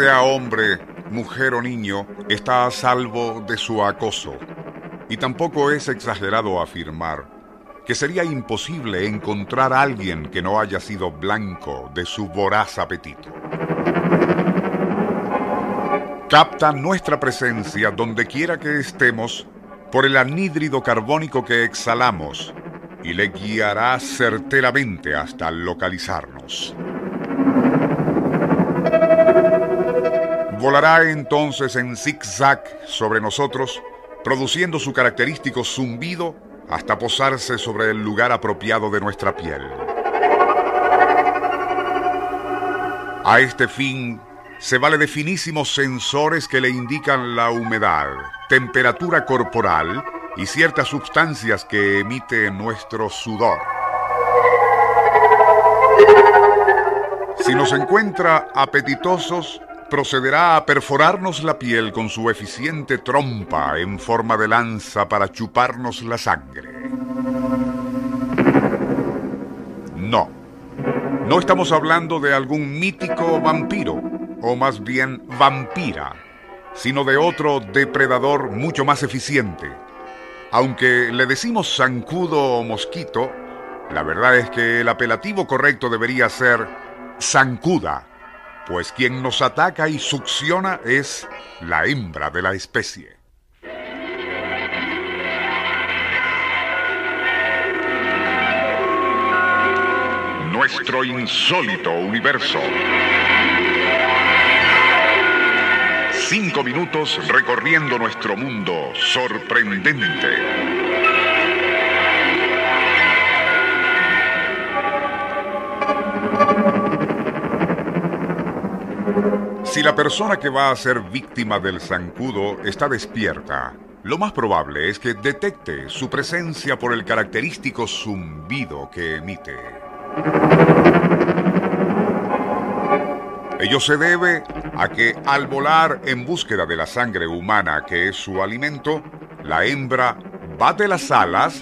sea hombre, mujer o niño, está a salvo de su acoso. Y tampoco es exagerado afirmar que sería imposible encontrar a alguien que no haya sido blanco de su voraz apetito. Capta nuestra presencia donde quiera que estemos por el anhídrido carbónico que exhalamos y le guiará certeramente hasta localizarnos. Volará entonces en zigzag sobre nosotros, produciendo su característico zumbido hasta posarse sobre el lugar apropiado de nuestra piel. A este fin se vale de finísimos sensores que le indican la humedad, temperatura corporal y ciertas sustancias que emite nuestro sudor. Si nos encuentra apetitosos, procederá a perforarnos la piel con su eficiente trompa en forma de lanza para chuparnos la sangre. No, no estamos hablando de algún mítico vampiro, o más bien vampira, sino de otro depredador mucho más eficiente. Aunque le decimos zancudo o mosquito, la verdad es que el apelativo correcto debería ser zancuda pues quien nos ataca y succiona es la hembra de la especie. Nuestro insólito universo. Cinco minutos recorriendo nuestro mundo sorprendente. Si la persona que va a ser víctima del zancudo está despierta, lo más probable es que detecte su presencia por el característico zumbido que emite. Ello se debe a que al volar en búsqueda de la sangre humana que es su alimento, la hembra bate las alas.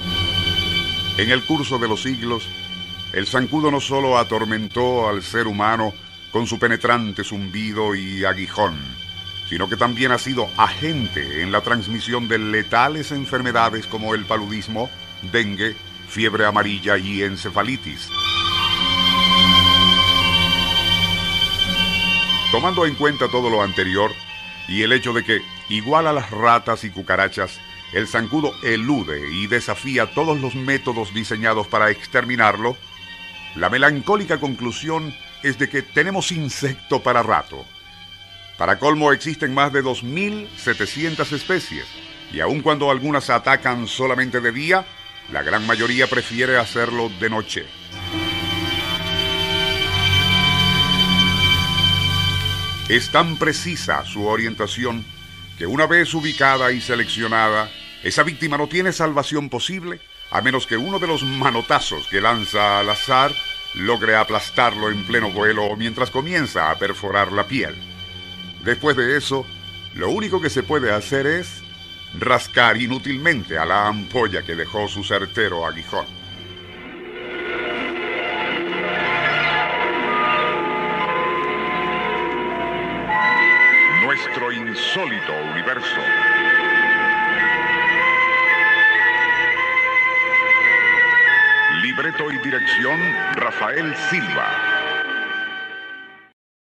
En el curso de los siglos, el zancudo no solo atormentó al ser humano, con su penetrante zumbido y aguijón, sino que también ha sido agente en la transmisión de letales enfermedades como el paludismo, dengue, fiebre amarilla y encefalitis. Tomando en cuenta todo lo anterior y el hecho de que, igual a las ratas y cucarachas, el zancudo elude y desafía todos los métodos diseñados para exterminarlo, la melancólica conclusión es de que tenemos insecto para rato. Para colmo existen más de 2.700 especies y aun cuando algunas atacan solamente de día, la gran mayoría prefiere hacerlo de noche. Es tan precisa su orientación que una vez ubicada y seleccionada, esa víctima no tiene salvación posible a menos que uno de los manotazos que lanza al azar logre aplastarlo en pleno vuelo mientras comienza a perforar la piel. Después de eso, lo único que se puede hacer es rascar inútilmente a la ampolla que dejó su certero aguijón. Nuestro insólito universo. Libreto y dirección Rafael Silva.